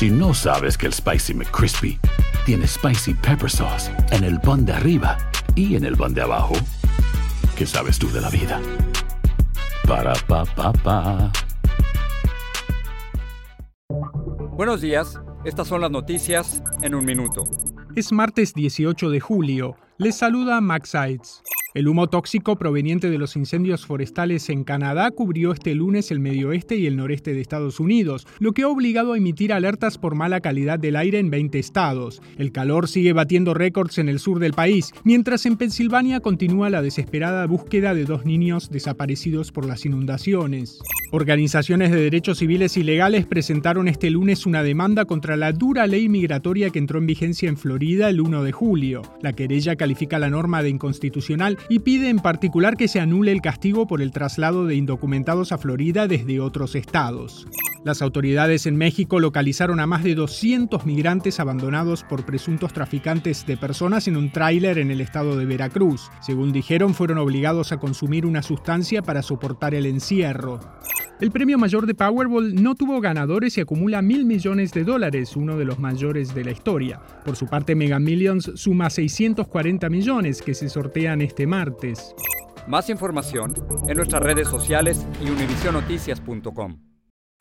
Si no sabes que el Spicy McCrispy tiene Spicy Pepper Sauce en el pan de arriba y en el pan de abajo, ¿qué sabes tú de la vida? Para, pa, pa, pa. Buenos días, estas son las noticias en un minuto. Es martes 18 de julio. Les saluda Max Sides. El humo tóxico proveniente de los incendios forestales en Canadá cubrió este lunes el medio oeste y el noreste de Estados Unidos, lo que ha obligado a emitir alertas por mala calidad del aire en 20 estados. El calor sigue batiendo récords en el sur del país, mientras en Pensilvania continúa la desesperada búsqueda de dos niños desaparecidos por las inundaciones. Organizaciones de derechos civiles y legales presentaron este lunes una demanda contra la dura ley migratoria que entró en vigencia en Florida el 1 de julio. La querella califica la norma de inconstitucional y pide en particular que se anule el castigo por el traslado de indocumentados a Florida desde otros estados. Las autoridades en México localizaron a más de 200 migrantes abandonados por presuntos traficantes de personas en un tráiler en el estado de Veracruz. Según dijeron, fueron obligados a consumir una sustancia para soportar el encierro. El premio mayor de Powerball no tuvo ganadores y acumula mil millones de dólares, uno de los mayores de la historia. Por su parte, Mega Millions suma 640 millones que se sortean este martes. Más información en nuestras redes sociales y univisionoticias.com.